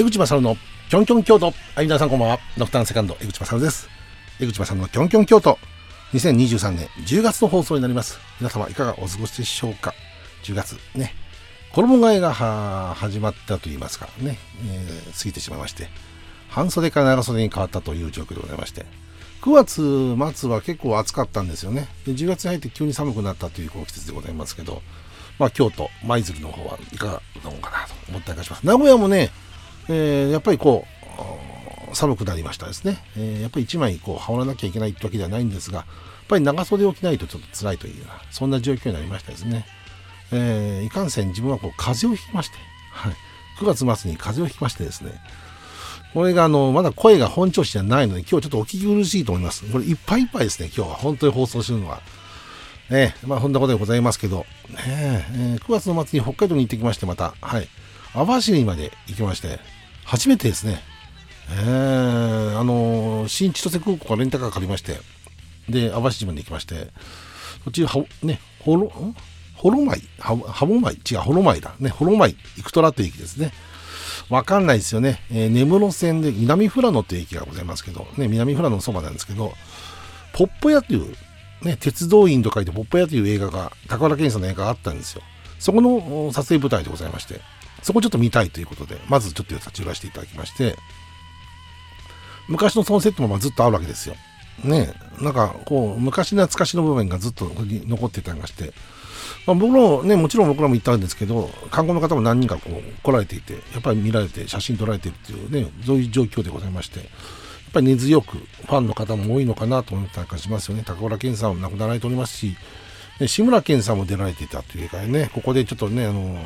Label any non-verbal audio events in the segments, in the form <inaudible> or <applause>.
江口正のキョンキョン京都。はい、皆さんこんばんは。ドクターセカンド、江口正です。江口正のキョンキョン京都。2023年10月の放送になります。皆様いかがお過ごしでしょうか ?10 月ね。衣替えが始まったと言いますかね、えー、過ぎてしまいまして、半袖から長袖に変わったという状況でございまして、9月末は結構暑かったんですよね。で10月に入って急に寒くなったという季節でございますけど、まあ、京都、舞鶴の方はいかがなのかなと思ったりします。名古屋もね、えー、やっぱりこう、寒くなりましたですね。えー、やっぱり1枚こう羽織らなきゃいけないってわけではないんですが、やっぱり長袖を着ないとちょっと辛いというような、そんな状況になりましたですね。えー、いかんせん自分はこう風邪をひきまして、はい、9月末に風邪をひきましてですね、これがあの、まだ声が本調子じゃないので、今日ちょっとお聞き苦しいと思います。これいっぱいいっぱいですね、今日は。本当に放送するのは。えまあ、そんなことでございますけど、ええ9月の末に北海道に行ってきまして、また、はい。網走まで行きまして、初めてですね、えー、あのー、新千歳空港からレンタカー借りまして、で、網走まで行きまして、途中、は、ね、ほろ、ほろまい、は、はぼまい、違う、ほろまいだ。ね、ほろまい、行くとらという駅ですね。わかんないですよね。えー、根室線で南富良野という駅がございますけど、ね、南富良野のそばなんですけど、ポッポ屋という、ね、鉄道員と書いてポッポ屋という映画が、高原健さんの映画があったんですよ。そこの撮影舞台でございまして、そこちょっと見たいということで、まずちょっと立ち寄らせていただきまして、昔のそのセットもまずっとあるわけですよ。ねなんかこう、昔懐かしの部分がずっと残ってたりまして、まあ、僕もね、もちろん僕らも行ったんですけど、観光の方も何人かこう来られていて、やっぱり見られて写真撮られてるっていうね、そういう状況でございまして、やっぱり根強くファンの方も多いのかなと思ったりしますよね。高浦健さんも亡くなられておりますし、ね、志村けんさんも出られていたというかね、ここでちょっとね、あの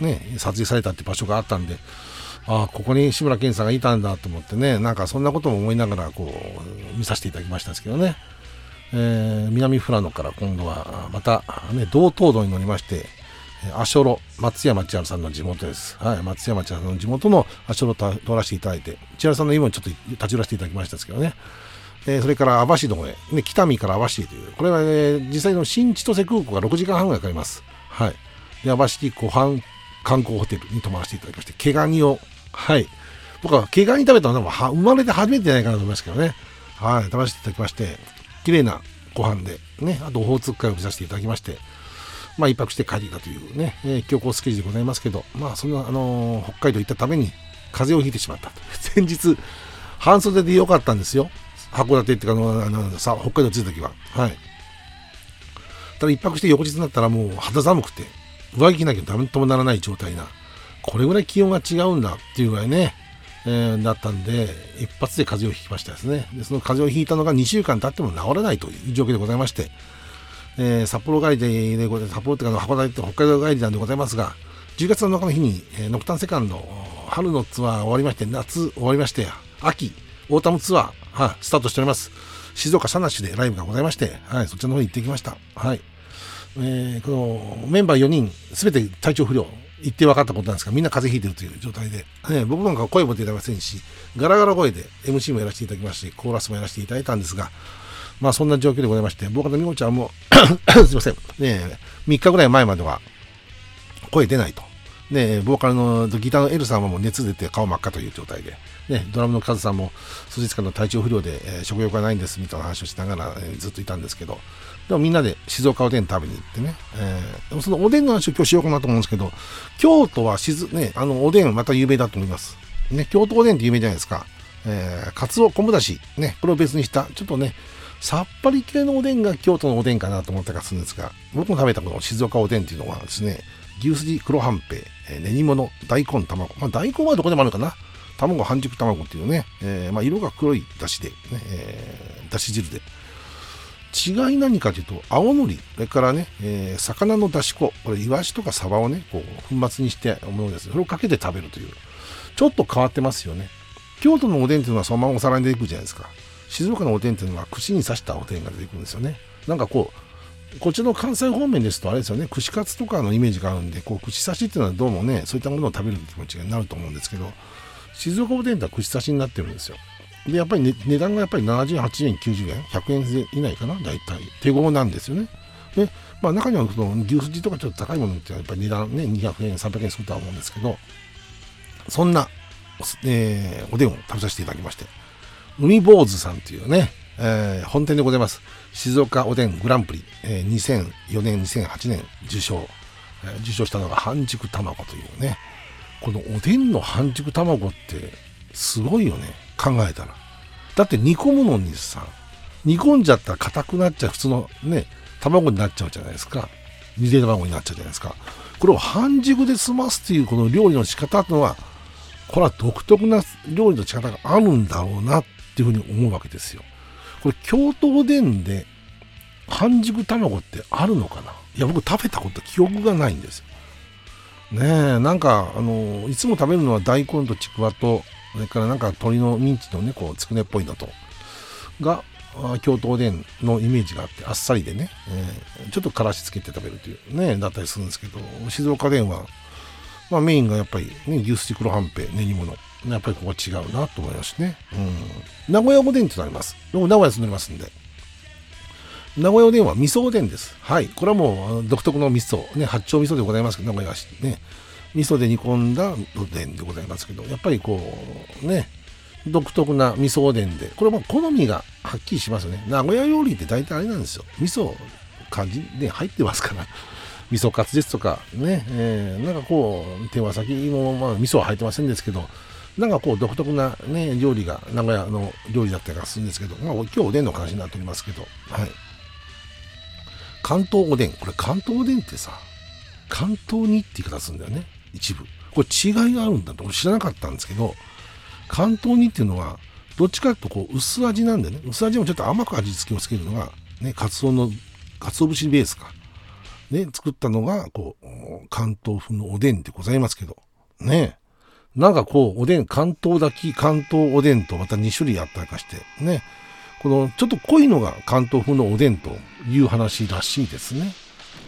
ね、撮影されたって場所があったんで、ああ、ここに志村けんさんがいたんだと思ってね、なんかそんなことも思いながら、こう、見させていただきましたんですけどね。えー、南富良野から今度は、また、ね、道東道に乗りまして、足寄松山千春さんの地元です。はい、松山千春さんの地元の足寄通らせていただいて、千春さんの家もちょっと立ち寄らせていただきましたですけどね。えー、それから網走の方へ、ね、北見から網走という、これは、ね、実際の新千歳空港が6時間半ぐらいかかります。はい。で、網走湖畔観光ホテルに泊まらせていただきまして、毛ガニを、はい。僕は毛ガニ食べたのは生まれて初めてじゃないかなと思いますけどね。はい。食べさせていただきまして、綺麗なご飯で、ね、あとオホーツク海を見させていただきまして、まあ、一泊して帰りたというね、えー、強行スケジュールでございますけど、まあ、そんな、あのー、北海道行ったために、風邪をひいてしまったと。<laughs> 先日、半袖で良かったんですよ。函館っていうか、あの、さ、北海道着いた時は。はい。ただ一泊して翌日になったらもう肌寒くて、上着着なきゃダメともならない状態な。これぐらい気温が違うんだっていうぐらいね、えー、だったんで、一発で風邪をひきましたですね。で、その風邪をひいたのが2週間経っても治らないという状況でございまして、えー、札幌帰りで、札幌っていうか、函館と北海道帰りなんでございますが、10月7日の日に、えー、ノクタンセカンド、春のツアー終わりまして、夏終わりまして、秋、オータムツアー、はい、スタートしております。静岡サナッシュでライブがございまして、はい、そちらの方に行ってきました。はい。えー、このメンバー4人、すべて体調不良、行って分かったことなんですが、みんな風邪ひいてるという状態で、ね、僕なんか声も出てませんし、ガラガラ声で MC もやらせていただきまして、コーラスもやらせていただいたんですが、まあそんな状況でございまして、僕とみこちゃんも <coughs> すいません、ね、3日ぐらい前までは声出ないと。で、ボーカルのギターのエルさんはもう熱出て顔真っ赤という状態で、ね、ドラムのカズさんも数日間の体調不良で、えー、食欲がないんですみたいな話をしながら、えー、ずっといたんですけど、でもみんなで静岡おでん食べに行ってね、えー、そのおでんの話を今日しようかなと思うんですけど、京都はしず、ね、あの、おでんまた有名だと思います。ね、京都おでんって有名じゃないですか。えー、かつお昆布だし、ね、これを別にした、ちょっとね、さっぱり系のおでんが京都のおでんかなと思ったかするんですが、僕も食べたこの静岡おでんっていうのはですね、牛すじ黒はんぺい、えー、練り物、大根、卵。まあ、大根はどこでもあるかな。卵、半熟卵っていうね、えー、まあ、色が黒いだしで、ね、えー、だし汁で。違い何かというと、青のり、それからね、えー、魚のだし粉、これ、イワシとかサバをね、こう、粉末にしてものです。それをかけて食べるという、ちょっと変わってますよね。京都のおでんっていうのはそのままお皿に出てくるじゃないですか。静岡のおでんっていうのは串に刺したおでんが出てくるんですよね。なんかこう、こっちの関西方面ですとあれですよね、串カツとかのイメージがあるんで、こう、串刺しっていうのはどうもね、そういったものを食べる気持ちになると思うんですけど、静岡おでんっては串刺しになってるんですよ。で、やっぱり、ね、値段がやっぱり78円、90円、100円以内かな、大体。手頃なんですよね。で、まあ中にはその牛すじとかちょっと高いものってやっぱり値段ね、200円、300円するとは思うんですけど、そんなえー、おでんを食べさせていただきまして、海坊主さんというね、えー、本店でございます。静岡おでんグランプリ、えー、2004年、2008年受賞、えー、受賞したのが半熟卵というね、このおでんの半熟卵ってすごいよね、考えたら。だって煮込むのにさ、煮込んじゃったら硬くなっちゃう普通のね、卵になっちゃうじゃないですか。ゆで卵になっちゃうじゃないですか。これを半熟で済ますっていうこの料理の仕方ってのは、これは独特な料理の仕方があるんだろうなっていうふうに思うわけですよ。これ、京都おでんで半熟卵ってあるのかな？いや、僕食べたこと記憶がないんですよ。ねえ、なんか、あの、いつも食べるのは大根とちくわと、それからなんか鶏のミンチのね、こう、つくねっぽいのと、が、京都おでんのイメージがあって、あっさりでね、えー、ちょっとからしつけて食べるというね、だったりするんですけど、静岡弁は、まあメインがやっぱり、ね、牛すじ黒はんぺ、練り物。やっぱりここは違うなと思いますね。うん。名古屋おでんってなります。僕名古屋住んでますんで。名古屋おでんは味噌おでんです。はい。これはもう独特の味噌、ね、八丁味噌でございますけど、名古屋はね、味噌で煮込んだおでんでございますけど、やっぱりこう、ね、独特な味噌おでんで、これも好みがはっきりしますよね。名古屋料理って大体あれなんですよ。味噌感じで入ってますから。<laughs> 味噌カツですとかね、えー、なんかこう、手羽先も、まあ、味噌は入ってませんですけど、なんかこう独特なね、料理が名古屋の料理だったりするんですけど、まあ今日おでんの話になっておりますけど、はい。関東おでん。これ関東おでんってさ、関東にって言い方するんだよね。一部。これ違いがあるんだと知らなかったんですけど、関東煮っていうのは、どっちかというとこう薄味なんでね、薄味もちょっと甘く味付けをつけるのが、ね、カツオの、カツオ節ベースか。ね、作ったのが、こう、関東風のおでんでございますけど、ね。なんかこう、おでん、関東炊き、関東おでんとまた2種類あったりかして、ね。この、ちょっと濃いのが関東風のおでんという話らしいですね。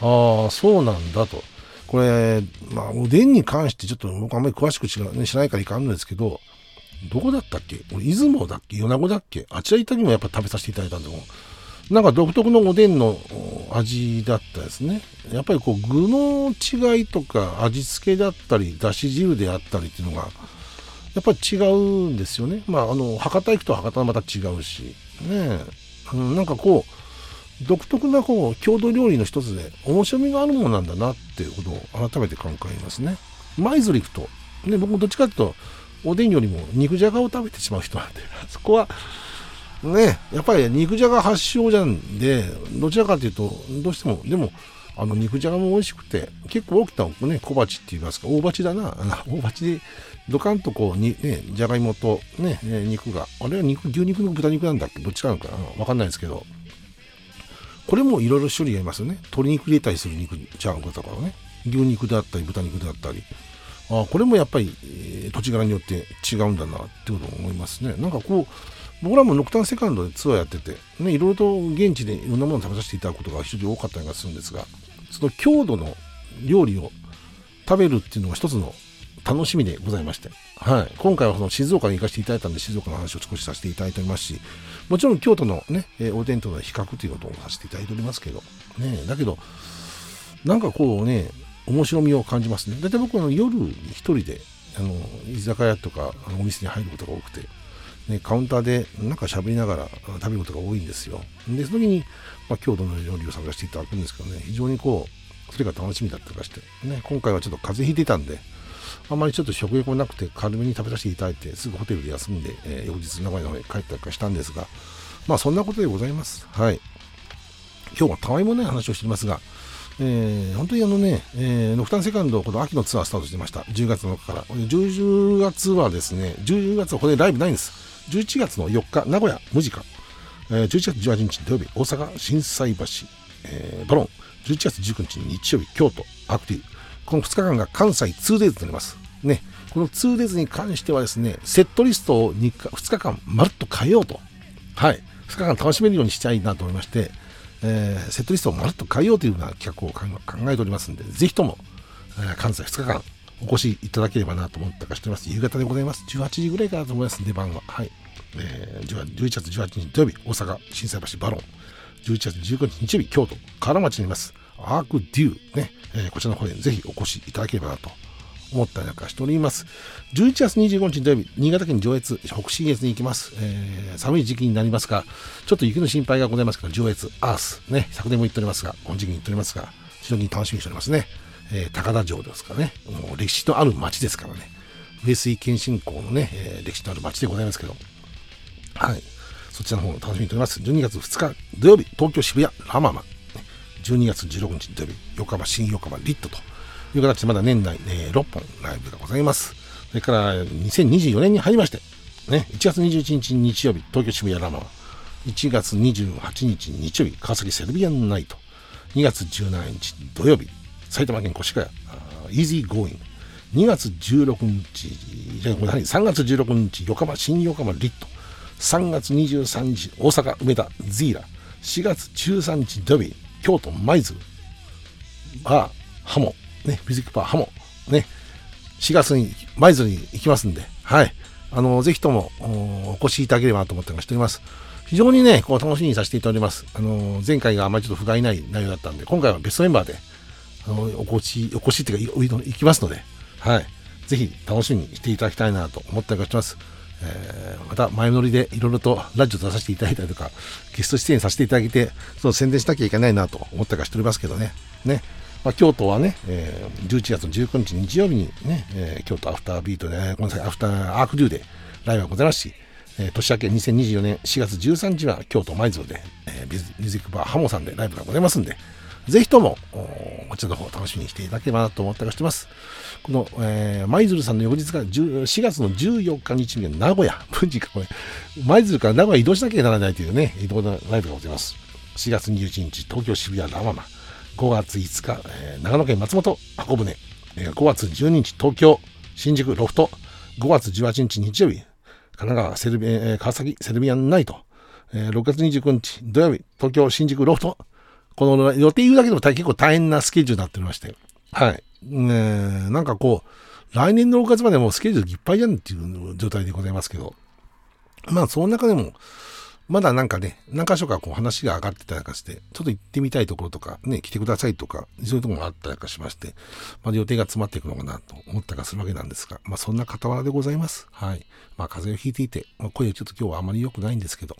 ああ、そうなんだと。これ、まあ、おでんに関してちょっと僕あんまり詳しく知ら,、ね、知らないからいかんのですけど、どこだったっけ？俺、出雲だっけ？米子だっけ？あちら行ったにもやっぱ食べさせていただいたんでも、なんか独特のおでんの味だったですね。やっぱりこう具の違いとか味付けだったり、だし汁であったりっていうのが、やっぱり違うんですよね。まあ、あの、博多行くと博多はまた違うし、ねえ。うん、なんかこう、独特なこう郷土料理の一つで面白みがあるものなんだなっていうことを改めて考えますね。舞鶴行くと、ね、僕もどっちかっていうと、おでんよりも肉じゃがを食べてしまう人なんで、<laughs> そこは、ね、やっぱり肉じゃが発祥じゃんで、どちらかというと、どうしても、でも、あの肉じゃがも美味しくて、結構大きなね、小鉢って言いますか、大鉢だな、大鉢で、ドカンとこう、にね、じゃがいもとね、肉が、あれは肉、牛肉の豚肉なんだっけ？どっちかなのかな？わかんないですけど、これもいろいろ種類ありますよね。鶏肉入れたりする肉じゃんことかね。牛肉であったり、豚肉であったり。あこれもやっぱり、えー、土地柄によって違うんだなってことを思いますね。なんかこう、僕らもノクタンセカンドでツアーやってて、ね、いろいろと現地でいろんなものを食べさせていただくことが非常に多かったりがするんですが、その郷土の料理を食べるっていうのが一つの楽しみでございまして、はい、今回はその静岡に行かせていただいたんで、静岡の話を少しさせていただいておりますし、もちろん京都のね、えおでんとの比較ということをさせていただいておりますけど、ね、だけど、なんかこうね、面白みを感じますね。大体僕は夜一人で、あの、居酒屋とかお店に入ることが多くて、ね、カウンターでなんか喋りながら食べることが多いんですよ。で、その時に、まあ、郷土の料理を探していただくんですけどね、非常にこう、それが楽しみだったりとかして、ね、今回はちょっと風邪ひいてたんで、あまりちょっと食欲もなくて軽めに食べさせていただいて、すぐホテルで休んで、えー、翌日名古屋の方に帰ったりかしたんですが、まあそんなことでございます。はい。今日はたわいもない話をしていますが、えー、本当にあのね、えー、ノクタンセカンド、この秋のツアースタートしてました。10月のから。10月はですね、10月はこれライブないんです。11月の4日、名古屋、無時間。えー、11月18日土曜日、大阪、心斎橋、えー、バロン。11月19日日曜日、京都、アクティブ。この2日間が関西 2days となります。ね。この 2days に関してはですね、セットリストを 2, 2日間まるっと変えようと。はい。2日間楽しめるようにしたいなと思いまして、えー、セットリストをまるっと変えようというような企画を考えておりますんで、ぜひとも、えー、関西2日間お越しいただければなと思ったかしております。夕方でございます。18時ぐらいからと思います、出番は。はい。えー、11月18日土曜日、大阪、心斎橋バロン。11月19日日曜日、京都、河原町にいます。アークデューね、えー、こちらの方でぜひお越しいただければなと思ったりなんかしております。11月25日土曜日、新潟県上越、北信越に行きます。えー、寒い時期になりますが、ちょっと雪の心配がございますから、上越、アース、ね、昨年も言っておりますが、この時期に言っておりますが、非常に楽しみにしておりますね。えー、高田城ですからね。もう歴史のある町ですからね。上水謙信公のね、えー、歴史のある町でございますけど、はい。そちらの方を楽しみにしております。12月2日土曜日、東京渋谷ラママ。12月16日土曜日、横浜新横浜リットという形でまだ年内、えー、6本ライブがございます。それから2024年に入りまして、ね、1月21日日曜日、東京渋谷ラマ。1月28日日曜日、川崎セルビアンナイト。2月17日土曜日、埼玉県越谷、イージーゴーイン。2月16日、3月16日、横浜、新横浜リット。3月23日、大阪、梅田、ズーラ。4月13日土曜日、京都、舞鶴。バー、ハモ。ね、ミュージックパー、ハモ。ね。4月に舞鶴に行きますんで、はい。あの、ぜひともお越しいただければなと思っております。非常にね、こう楽しみにさせていただいております。あの、前回があまりちょっと不甲斐ない内容だったんで、今回はベストメンバーで、あの、お越し、お越しっていうか、行きますので、はい。ぜひ楽しみにしていただきたいなと思っております。えー、また前乗りでいろいろとラジオ出させていただいたりとか、ゲスト出演させていただいて、その宣伝しなきゃいけないなと思ったりしておりますけどね。ね。まあ、京都はね、えー、11月の19日日曜日にね、えー、京都アフタービートで、ごめんなさい、アフターアークデューでライブがございますし、えー、年明け2024年4月13日は京都舞鶴で、えー、ミュージックバーハモさんでライブがございますんで、ぜひとも、こちらの方楽しみにしていただければなと思ったりしてます。この、えー、舞鶴さんの翌日が4月の14日日には名古屋、<laughs> 文字かこれ、舞鶴から名古屋移動しなきゃならないというね、移動のライブがございます。4月21日、東京渋谷ラママ。5月5日、えー、長野県松本箱舟。えー、5月12日、東京新宿ロフト。5月18日日曜日、神奈川セルビ、えー、川崎セルビアンナイト。えー、6月29日土曜日、東京新宿ロフト。この予定言うだけでも結構大変なスケジュールになっておりまして。はい。ねなんかこう、来年の6月までもうスケジュールいっぱいじゃんっていう状態でございますけど。まあ、その中でも、まだなんかね、何箇所かこう話が上がってたりなんかして、ちょっと行ってみたいところとか、ね、来てくださいとか、そういうところがあったりなんかしまして、まあ予定が詰まっていくのかなと思ったりするわけなんですが、まあそんな傍らでございます。はい。まあ風邪をひいていて、まあ、声ちょっと今日はあまり良くないんですけど、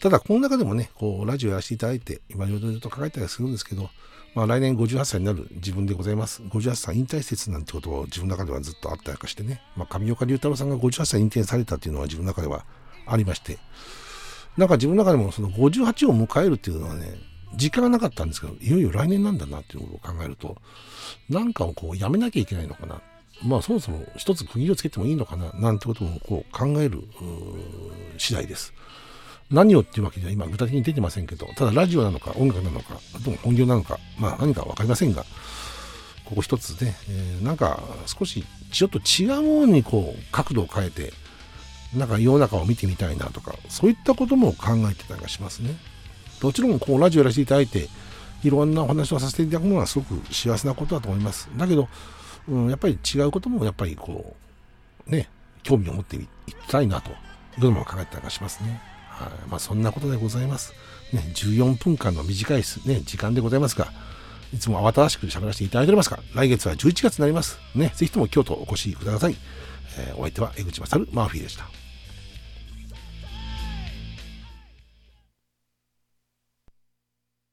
ただ、この中でもね、こう、ラジオやらせていただいて、今、いろいろと考えたりするんですけど、まあ、来年58歳になる自分でございます。58歳引退説なんてことを自分の中ではずっとあったりかしてね、まあ、上岡龍太郎さんが58歳引退されたっていうのは自分の中ではありまして、なんか自分の中でもその58を迎えるっていうのはね、時間がなかったんですけど、いよいよ来年なんだなっていうことを考えると、なんかをこうやめなきゃいけないのかな。まあそもそも一つ区切りをつけてもいいのかな、なんてこともこう考える次第です。何をっていうわけでは今具体的に出てませんけど、ただラジオなのか音楽なのか、本業なのか、まあ何かわかりませんが、ここ一つで、えー、なんか少しちょっと違うものにこう角度を変えて、なんか世の中を見てみたいなとか、そういったことも考えてたりしますね。もちろんこうラジオやらせていただいて、いろんなお話をさせていただくのはすごく幸せなことだと思います。だけど、うん、やっぱり違うこともやっぱりこう、ね、興味を持っていきたいなと、いうのも考えてたりしますね。はい、まあ、そんなことでございます。ね、14分間の短い、ね、時間でございますが、いつも慌ただしく喋らせていただいておりますが、来月は11月になります。ね、ぜひとも京都お越しください。えー、お相手は江口勝マーフィーでした。